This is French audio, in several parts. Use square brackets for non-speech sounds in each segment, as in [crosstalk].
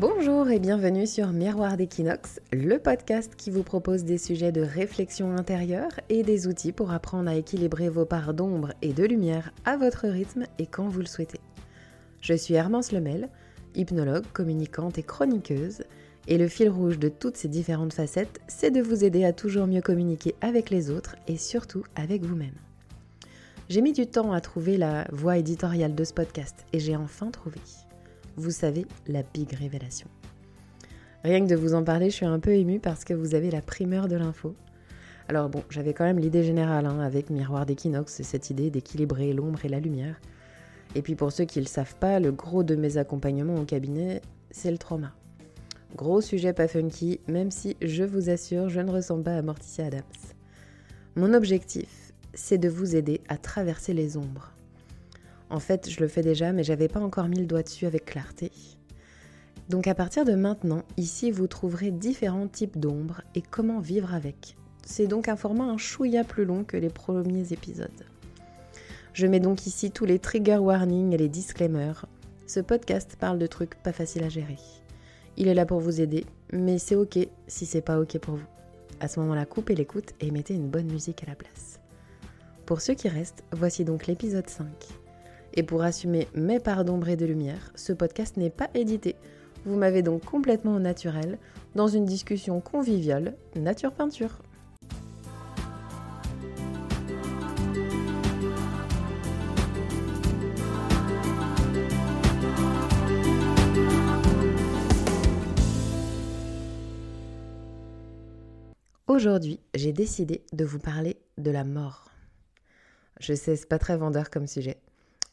Bonjour et bienvenue sur Miroir d'Equinox, le podcast qui vous propose des sujets de réflexion intérieure et des outils pour apprendre à équilibrer vos parts d'ombre et de lumière à votre rythme et quand vous le souhaitez. Je suis Hermance Lemel, hypnologue, communicante et chroniqueuse, et le fil rouge de toutes ces différentes facettes, c'est de vous aider à toujours mieux communiquer avec les autres et surtout avec vous-même. J'ai mis du temps à trouver la voie éditoriale de ce podcast et j'ai enfin trouvé vous savez, la big révélation. Rien que de vous en parler, je suis un peu émue parce que vous avez la primeur de l'info. Alors bon, j'avais quand même l'idée générale hein, avec Miroir d'équinoxe, cette idée d'équilibrer l'ombre et la lumière. Et puis pour ceux qui ne le savent pas, le gros de mes accompagnements au cabinet, c'est le trauma. Gros sujet pas funky, même si je vous assure, je ne ressemble pas à Morticia Adams. Mon objectif, c'est de vous aider à traverser les ombres, en fait, je le fais déjà, mais j'avais pas encore mis le doigt dessus avec clarté. Donc à partir de maintenant, ici vous trouverez différents types d'ombres et comment vivre avec. C'est donc un format un chouïa plus long que les premiers épisodes. Je mets donc ici tous les trigger warnings et les disclaimers. Ce podcast parle de trucs pas faciles à gérer. Il est là pour vous aider, mais c'est ok si c'est pas ok pour vous. À ce moment-là, coupez l'écoute et mettez une bonne musique à la place. Pour ceux qui restent, voici donc l'épisode 5. Et pour assumer mes parts d'ombre et de lumière, ce podcast n'est pas édité. Vous m'avez donc complètement au naturel, dans une discussion conviviale, nature peinture. Aujourd'hui, j'ai décidé de vous parler de la mort. Je sais, c'est pas très vendeur comme sujet,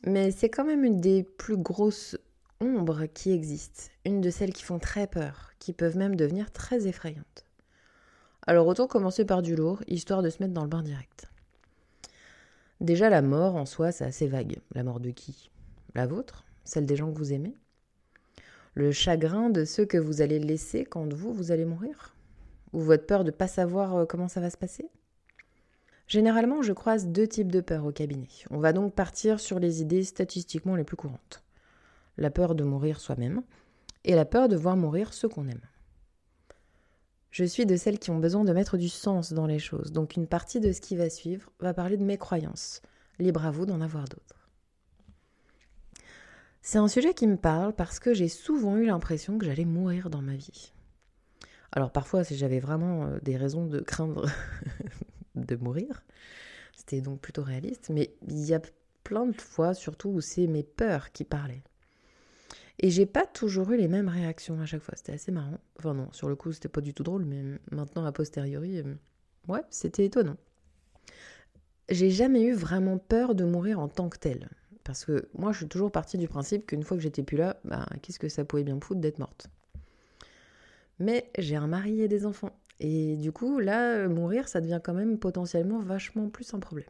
mais c'est quand même une des plus grosses ombres qui existent, une de celles qui font très peur, qui peuvent même devenir très effrayantes. Alors autant commencer par du lourd, histoire de se mettre dans le bain direct. Déjà la mort en soi, c'est assez vague. La mort de qui? La vôtre? Celle des gens que vous aimez? Le chagrin de ceux que vous allez laisser quand vous, vous allez mourir? Ou votre peur de ne pas savoir euh, comment ça va se passer? Généralement, je croise deux types de peurs au cabinet. On va donc partir sur les idées statistiquement les plus courantes. La peur de mourir soi-même et la peur de voir mourir ceux qu'on aime. Je suis de celles qui ont besoin de mettre du sens dans les choses, donc une partie de ce qui va suivre va parler de mes croyances. Libre à vous d'en avoir d'autres. C'est un sujet qui me parle parce que j'ai souvent eu l'impression que j'allais mourir dans ma vie. Alors parfois, si j'avais vraiment euh, des raisons de craindre [laughs] de mourir. C'était donc plutôt réaliste. Mais il y a plein de fois, surtout, où c'est mes peurs qui parlaient. Et j'ai pas toujours eu les mêmes réactions à chaque fois. C'était assez marrant. Enfin, non, sur le coup, c'était pas du tout drôle, mais maintenant, a posteriori, euh, ouais, c'était étonnant. J'ai jamais eu vraiment peur de mourir en tant que tel. Parce que moi, je suis toujours partie du principe qu'une fois que j'étais plus là, bah, qu'est-ce que ça pouvait bien me foutre d'être morte? Mais j'ai un mari et des enfants. Et du coup, là, euh, mourir, ça devient quand même potentiellement vachement plus un problème.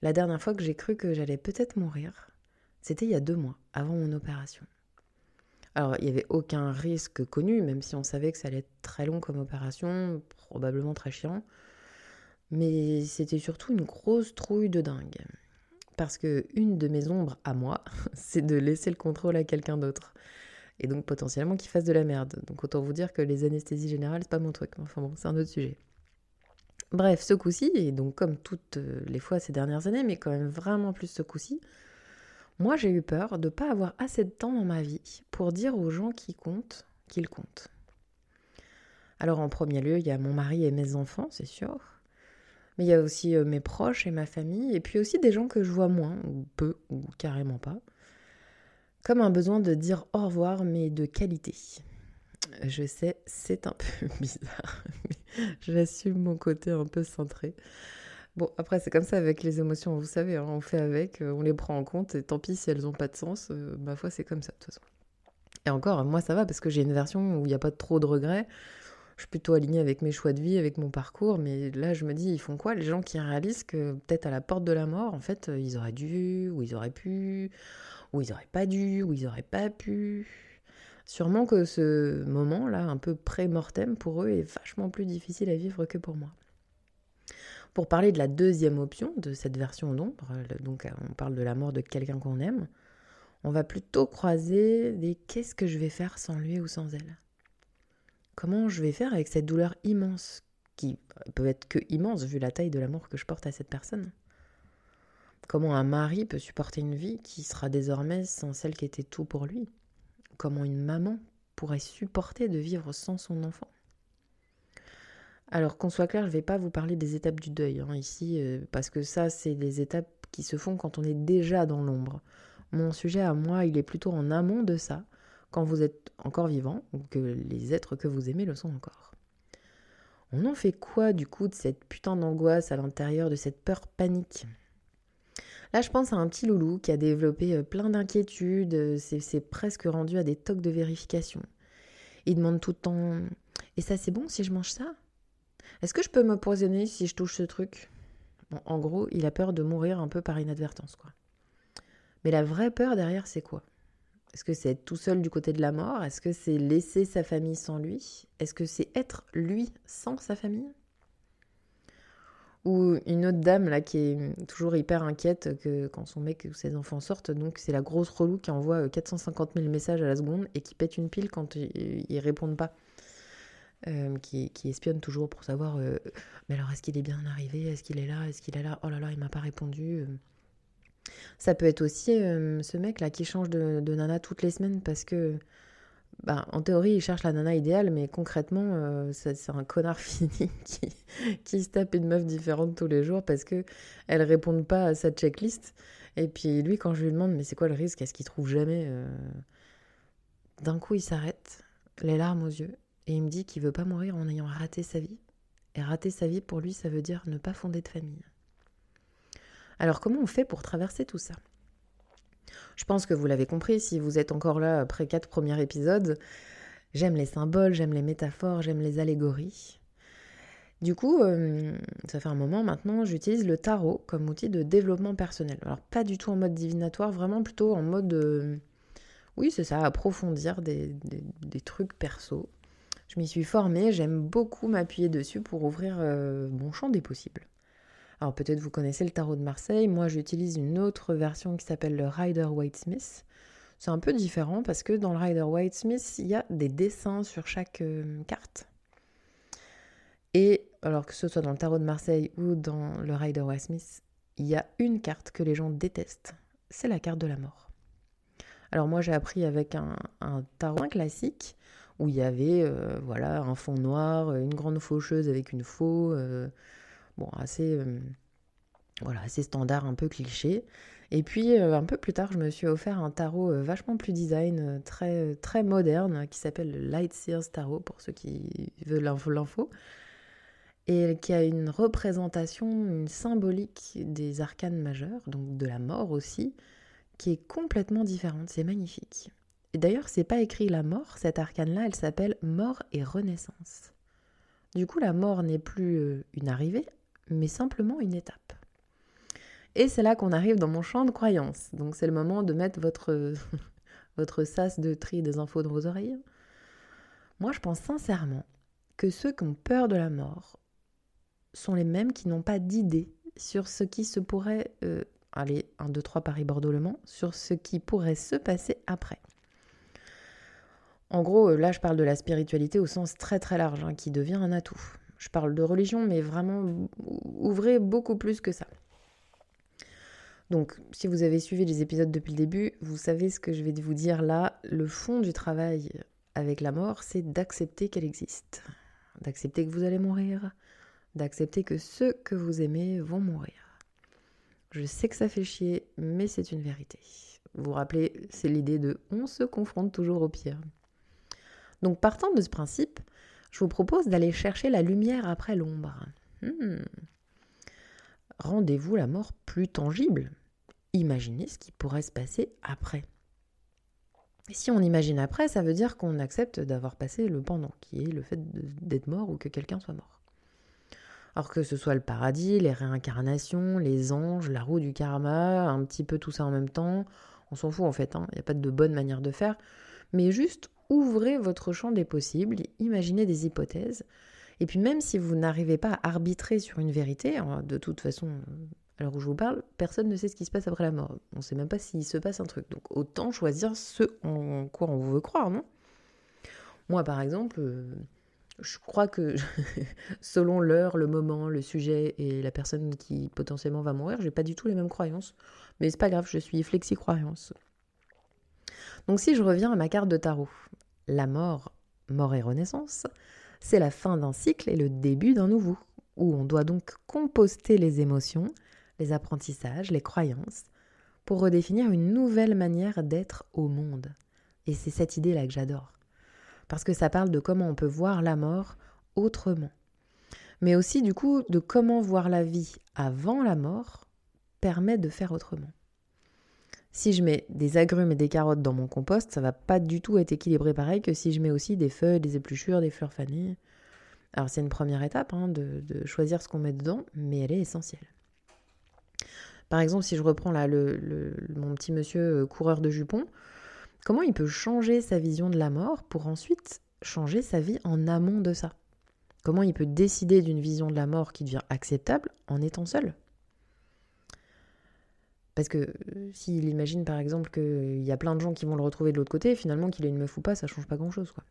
La dernière fois que j'ai cru que j'allais peut-être mourir, c'était il y a deux mois, avant mon opération. Alors, il n'y avait aucun risque connu, même si on savait que ça allait être très long comme opération, probablement très chiant. Mais c'était surtout une grosse trouille de dingue. Parce que une de mes ombres à moi, [laughs] c'est de laisser le contrôle à quelqu'un d'autre et donc potentiellement qu'il fasse de la merde. Donc autant vous dire que les anesthésies générales, c'est pas mon truc. Enfin bon, c'est un autre sujet. Bref, ce coup-ci, et donc comme toutes euh, les fois ces dernières années, mais quand même vraiment plus ce coup-ci, moi j'ai eu peur de ne pas avoir assez de temps dans ma vie pour dire aux gens qui comptent qu'ils comptent. Alors en premier lieu, il y a mon mari et mes enfants, c'est sûr. Mais il y a aussi euh, mes proches et ma famille, et puis aussi des gens que je vois moins, ou peu, ou carrément pas comme un besoin de dire au revoir, mais de qualité. Je sais, c'est un [laughs] peu bizarre, mais j'assume mon côté un peu centré. Bon, après, c'est comme ça avec les émotions, vous savez, hein, on fait avec, euh, on les prend en compte, et tant pis si elles n'ont pas de sens, euh, ma foi, c'est comme ça, de toute façon. Et encore, moi, ça va, parce que j'ai une version où il n'y a pas trop de regrets. Je suis plutôt alignée avec mes choix de vie, avec mon parcours, mais là, je me dis, ils font quoi Les gens qui réalisent que peut-être à la porte de la mort, en fait, ils auraient dû, ou ils auraient pu, ou ils n'auraient pas dû, ou ils n'auraient pas pu. Sûrement que ce moment-là, un peu pré-mortem, pour eux, est vachement plus difficile à vivre que pour moi. Pour parler de la deuxième option de cette version d'ombre, donc on parle de la mort de quelqu'un qu'on aime, On va plutôt croiser des qu'est-ce que je vais faire sans lui ou sans elle? Comment je vais faire avec cette douleur immense, qui peut être que immense vu la taille de l'amour que je porte à cette personne? Comment un mari peut supporter une vie qui sera désormais sans celle qui était tout pour lui? Comment une maman pourrait supporter de vivre sans son enfant? Alors qu'on soit clair, je ne vais pas vous parler des étapes du deuil hein, ici, euh, parce que ça, c'est des étapes qui se font quand on est déjà dans l'ombre. Mon sujet à moi, il est plutôt en amont de ça, quand vous êtes encore vivant, ou que les êtres que vous aimez le sont encore. On en fait quoi du coup de cette putain d'angoisse à l'intérieur de cette peur panique? Là, je pense à un petit loulou qui a développé euh, plein d'inquiétudes, euh, c'est presque rendu à des tocs de vérification. Il demande tout le temps Et ça, c'est bon si je mange ça? Est-ce que je peux me poisonner si je touche ce truc? En gros, il a peur de mourir un peu par inadvertance, quoi. Mais la vraie peur derrière, c'est quoi? Est-ce que c'est être tout seul du côté de la mort? Est-ce que c'est laisser sa famille sans lui? Est-ce que c'est être lui sans sa famille? Ou une autre dame là qui est toujours hyper inquiète que quand son mec ou ses enfants sortent, donc c'est la grosse relou qui envoie 450 euh, 000 messages à la seconde et qui pète une pile quand ils, répondent pas. Euh, qui, espionne toujours pour savoir euh, mais alors est-ce qu'il est bien arrivé? Est-ce qu'il est là? Est-ce qu'il est là? Oh là là, il m'a pas répondu. Ça peut être aussi ce mec là qui change de, nana toutes les semaines parce que bah, en théorie, il cherche la nana idéale, mais concrètement, euh, c'est un connard [laughs] fini qui, qui, se tape une meuf différente tous les jours parce que elle répond pas à sa checklist. Et puis lui, quand je lui demande, mais c'est quoi le risque? Est-ce qu'il trouve jamais euh, D'un coup, il s'arrête, les larmes aux yeux, et il me dit qu'il veut pas mourir en ayant raté sa vie. Et rater sa vie, pour lui, ça veut dire ne pas fonder de famille. Alors, comment on fait pour traverser tout ça? Je pense que vous l'avez compris, si vous êtes encore là après quatre premiers épisodes, j'aime les symboles, j'aime les métaphores, j'aime les allégories. Du coup, euh, ça fait un moment maintenant, j'utilise le tarot comme outil de développement personnel. Alors pas du tout en mode divinatoire, vraiment plutôt en mode... Euh, oui, c'est ça, approfondir des, trucs perso. Je m'y suis formée, j'aime beaucoup m'appuyer dessus pour ouvrir euh, mon champ des possibles. Alors peut-être vous connaissez le tarot de Marseille, moi j'utilise une autre version qui s'appelle le Rider Waite Smith. C'est un peu différent parce que dans le Rider Waite Smith, il y a des dessins sur chaque euh, carte. Et alors que ce soit dans le tarot de Marseille ou dans le Rider Waite Smith, il y a une carte que les gens détestent. C'est la carte de la mort. Alors moi j'ai appris avec un, tarot classique où il y avait euh, voilà un fond noir, une grande faucheuse avec une faux, euh, bon, assez, euh, voilà, assez standard, un peu cliché. Et puis euh, un peu plus tard, je me suis offert un tarot euh, vachement plus design, très, très moderne, qui s'appelle le Light Sears Tarot, pour ceux qui veulent l'info. Et qui a une représentation, une symbolique des arcanes majeurs, donc de la mort aussi, qui est complètement différente. C'est magnifique. Et d'ailleurs, c'est pas écrit la mort, cette arcane-là, elle s'appelle mort et renaissance. Du coup, la mort n'est plus une arrivée, mais simplement une étape. Et c'est là qu'on arrive dans mon champ de croyance. Donc c'est le moment de mettre votre, [laughs] votre sas de tri des infos dans vos oreilles. Moi, je pense sincèrement que ceux qui ont peur de la mort sont les mêmes qui n'ont pas d'idée sur ce qui se pourrait, euh, allez, 1, 2, 3 Paris-Bordeaux-Le sur ce qui pourrait se passer après. En gros, euh, là, je parle de la spiritualité au sens très très large, hein, qui devient un atout. Je parle de religion, mais vraiment, ouvrez beaucoup plus que ça. Donc, si vous avez suivi les épisodes depuis le début, vous savez ce que je vais vous dire là. Le fond du travail avec la mort, c'est d'accepter qu'elle existe. D'accepter que vous allez mourir. D'accepter que ceux que vous aimez vont mourir. Je sais que ça fait chier, mais c'est une vérité. Vous vous rappelez, c'est l'idée de on se confronte toujours au pire. Donc partant de ce principe, je vous propose d'aller chercher la lumière après l'ombre. Hmm. Rendez-vous la mort plus tangible. Imaginez ce qui pourrait se passer après. Et si on imagine après, ça veut dire qu'on accepte d'avoir passé le pendant, qui est le fait d'être mort ou que quelqu'un soit mort. Alors que ce soit le paradis, les réincarnations, les anges, la roue du karma, un petit peu tout ça en même temps, on s'en fout en fait, il hein. n'y a pas de bonne manière de faire, mais juste ouvrez votre champ des possibles, imaginez des hypothèses. Et puis même si vous n'arrivez pas à arbitrer sur une vérité, hein, de toute façon, Alors où je vous parle, personne ne sait ce qui se passe après la mort. On ne sait même pas s'il se passe un truc. Donc autant choisir ce en quoi on veut croire, non? Moi, par exemple, euh, je crois que [laughs] selon l'heure, le moment, le sujet et la personne qui potentiellement va mourir, j'ai pas du tout les mêmes croyances. Mais c'est pas grave, je suis flexi-croyance. Donc si je reviens à ma carte de tarot, la mort, mort et renaissance, c'est la fin d'un cycle et le début d'un nouveau, où on doit donc composter les émotions, les apprentissages, les croyances, pour redéfinir une nouvelle manière d'être au monde. Et c'est cette idée-là que j'adore. Parce que ça parle de comment on peut voir la mort autrement. Mais aussi du coup de comment voir la vie avant la mort permet de faire autrement. Si je mets des agrumes et des carottes dans mon compost, ça va pas du tout être équilibré pareil que si je mets aussi des feuilles, des épluchures, des fleurs fanées. Alors c'est une première étape hein, de, choisir ce qu'on met dedans, mais elle est essentielle. Par exemple, si je reprends là le, mon petit monsieur euh, coureur de jupons, comment il peut changer sa vision de la mort pour ensuite changer sa vie en amont de ça? Comment il peut décider d'une vision de la mort qui devient acceptable en étant seul? Parce que euh, s'il imagine par exemple qu'il y a plein de gens qui vont le retrouver de l'autre côté, finalement qu'il ait une meuf ou pas, ça change pas grand-chose. quoi.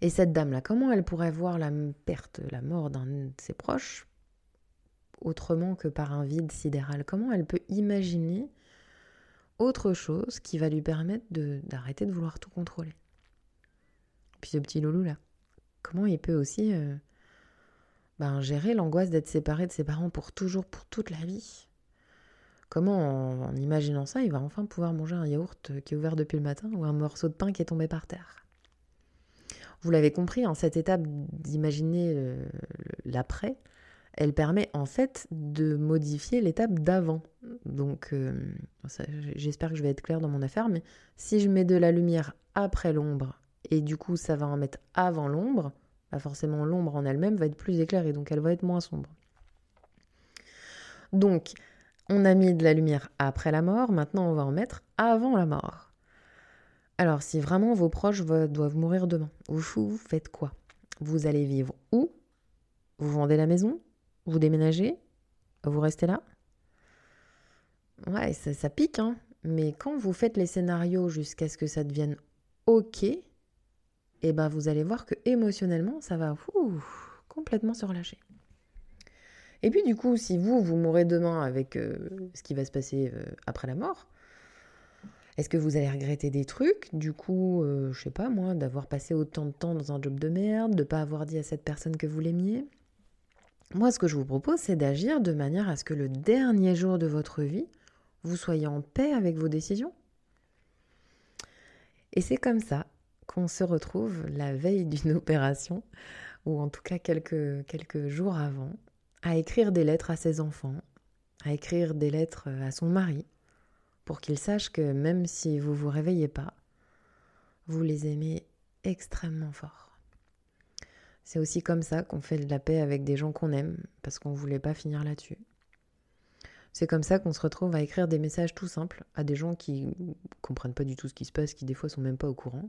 Et cette dame-là, comment elle pourrait voir la perte, la mort d'un de ses proches autrement que par un vide sidéral? Comment elle peut imaginer autre chose qui va lui permettre d'arrêter de, vouloir tout contrôler? Puis ce petit loulou-là, comment il peut aussi euh, ben, gérer l'angoisse d'être séparé de ses parents pour toujours, pour toute la vie? Comment, en imaginant ça, il va enfin pouvoir manger un yaourt qui est ouvert depuis le matin ou un morceau de pain qui est tombé par terre vous l'avez compris, en cette étape d'imaginer euh, l'après, elle permet en fait de modifier l'étape d'avant. Donc, euh, j'espère que je vais être claire dans mon affaire, mais si je mets de la lumière après l'ombre, et du coup ça va en mettre avant l'ombre, bah forcément l'ombre en elle-même va être plus éclairée, donc elle va être moins sombre. Donc, on a mis de la lumière après la mort, maintenant on va en mettre avant la mort. Alors, si vraiment vos proches doivent mourir demain, vous faites quoi? Vous allez vivre où? Vous vendez la maison? Vous déménagez? Vous restez là? Ouais, ça, pique, hein. Mais quand vous faites les scénarios jusqu'à ce que ça devienne OK, eh ben vous allez voir que émotionnellement, ça va complètement se relâcher. Et puis du coup, si vous, vous mourrez demain avec euh, ce qui va se passer euh, après la mort, est-ce que vous allez regretter des trucs? Du coup, euh, je sais pas moi, d'avoir passé autant de temps dans un job de merde, de pas avoir dit à cette personne que vous l'aimiez Moi, ce que je vous propose, c'est d'agir de manière à ce que le dernier jour de votre vie, vous soyez en paix avec vos décisions. Et c'est comme ça qu'on se retrouve la veille d'une [laughs] opération, ou en tout cas quelques, quelques jours avant, à écrire des lettres à ses enfants, à écrire des lettres à son mari, pour qu'ils sachent que même si vous vous réveillez pas, vous les aimez extrêmement fort. C'est aussi comme ça qu'on fait de la paix avec des gens qu'on aime, parce qu'on ne voulait pas finir là-dessus. C'est comme ça qu'on se retrouve à écrire des messages tout simples à des gens qui comprennent pas du tout ce qui se passe, qui des fois sont même pas au courant,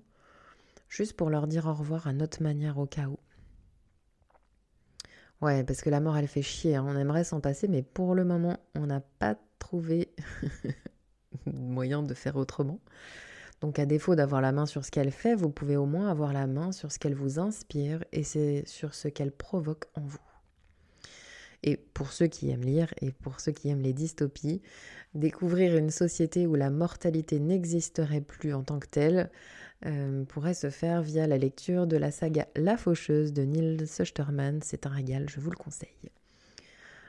juste pour leur dire au revoir à notre manière au cas où. Ouais, parce que la mort elle fait chier, hein. on aimerait s'en passer, mais pour le moment on n'a pas trouvé [laughs] moyen de faire autrement. Donc à défaut d'avoir la main sur ce qu'elle fait, vous pouvez au moins avoir la main sur ce qu'elle vous inspire et c'est sur ce qu'elle provoque en vous. Et pour ceux qui aiment lire et pour ceux qui aiment les dystopies, découvrir une société où la mortalité n'existerait plus en tant que telle euh, pourrait se faire via la lecture de la saga La Faucheuse de Neil Susterman. C'est un régal, je vous le conseille.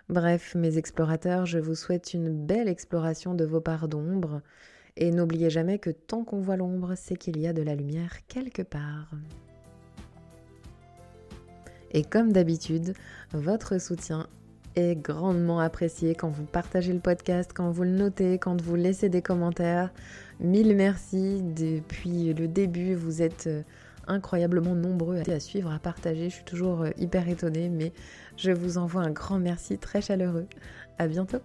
Bref, mes explorateurs, je vous souhaite une belle exploration de vos parts d'ombre, et n'oubliez jamais que tant qu'on voit l'ombre, c'est qu'il y a de la lumière quelque part. Et comme d'habitude, votre soutien est grandement apprécié quand vous partagez le podcast, quand vous le notez, quand vous laissez des commentaires. Mille merci. Depuis le début, vous êtes euh, incroyablement nombreux à suivre, à partager. Je suis toujours euh, hyper étonnée, mais je vous envoie un grand merci très chaleureux. À bientôt.